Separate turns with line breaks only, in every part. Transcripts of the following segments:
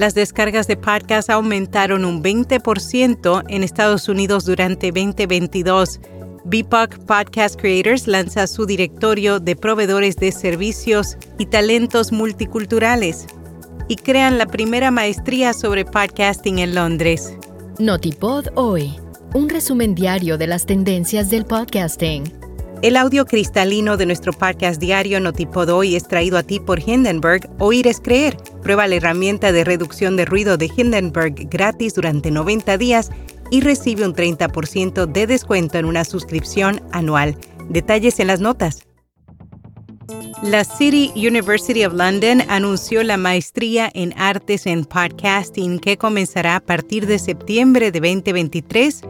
Las descargas de podcast aumentaron un 20% en Estados Unidos durante 2022. BIPOC Podcast Creators lanza su directorio de proveedores de servicios y talentos multiculturales y crean la primera maestría sobre podcasting en Londres.
Notipod hoy, un resumen diario de las tendencias del podcasting.
El audio cristalino de nuestro podcast diario Notipod hoy es traído a ti por Hindenburg. Oír es creer. Prueba la herramienta de reducción de ruido de Hindenburg gratis durante 90 días y recibe un 30% de descuento en una suscripción anual. Detalles en las notas. La City University of London anunció la maestría en artes en podcasting que comenzará a partir de septiembre de 2023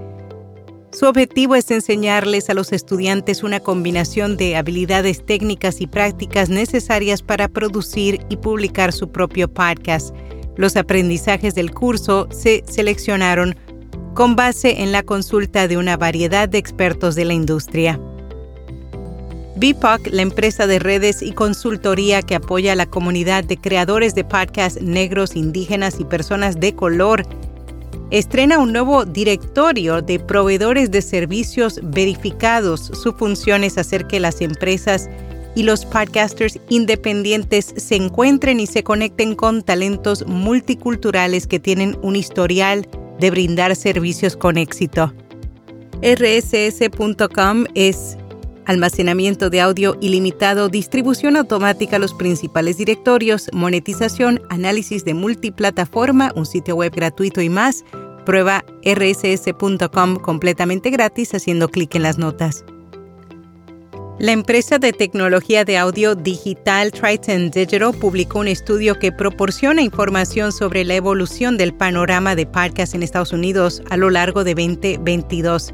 su objetivo es enseñarles a los estudiantes una combinación de habilidades técnicas y prácticas necesarias para producir y publicar su propio podcast. Los aprendizajes del curso se seleccionaron con base en la consulta de una variedad de expertos de la industria. BIPOC, la empresa de redes y consultoría que apoya a la comunidad de creadores de podcasts negros, indígenas y personas de color, estrena un nuevo directorio de proveedores de servicios verificados. Su función es hacer que las empresas y los podcasters independientes se encuentren y se conecten con talentos multiculturales que tienen un historial de brindar servicios con éxito. rss.com es almacenamiento de audio ilimitado, distribución automática a los principales directorios, monetización, análisis de multiplataforma, un sitio web gratuito y más. Prueba rss.com completamente gratis haciendo clic en las notas. La empresa de tecnología de audio digital Triton Digital publicó un estudio que proporciona información sobre la evolución del panorama de podcasts en Estados Unidos a lo largo de 2022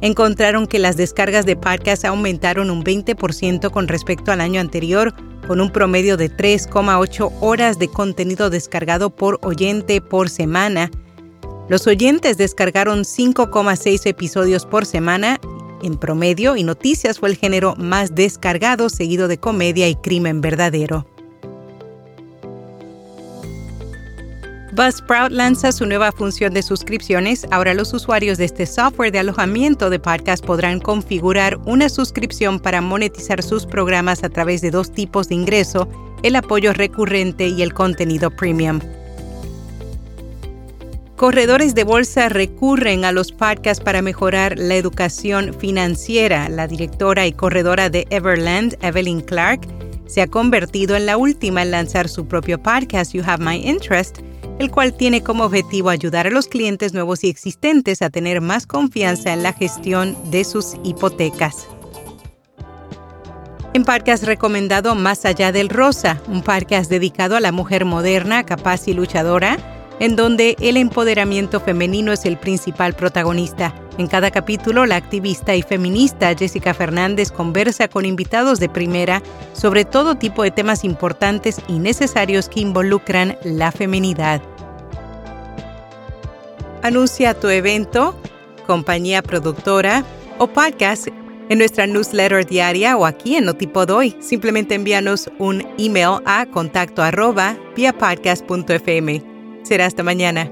encontraron que las descargas de podcast aumentaron un 20% con respecto al año anterior, con un promedio de 3,8 horas de contenido descargado por oyente por semana. Los oyentes descargaron 5,6 episodios por semana en promedio y noticias fue el género más descargado, seguido de comedia y crimen verdadero. Buzzsprout lanza su nueva función de suscripciones. Ahora los usuarios de este software de alojamiento de podcast podrán configurar una suscripción para monetizar sus programas a través de dos tipos de ingreso, el apoyo recurrente y el contenido premium. Corredores de bolsa recurren a los podcasts para mejorar la educación financiera. La directora y corredora de Everland, Evelyn Clark, se ha convertido en la última en lanzar su propio podcast, You Have My Interest, el cual tiene como objetivo ayudar a los clientes nuevos y existentes a tener más confianza en la gestión de sus hipotecas. En has recomendado Más allá del rosa, un has dedicado a la mujer moderna, capaz y luchadora, en donde el empoderamiento femenino es el principal protagonista. En cada capítulo, la activista y feminista Jessica Fernández conversa con invitados de primera sobre todo tipo de temas importantes y necesarios que involucran la feminidad. Anuncia tu evento, compañía productora o podcast en nuestra newsletter diaria o aquí en Notipod Hoy. Simplemente envíanos un email a contacto arroba. Será hasta mañana.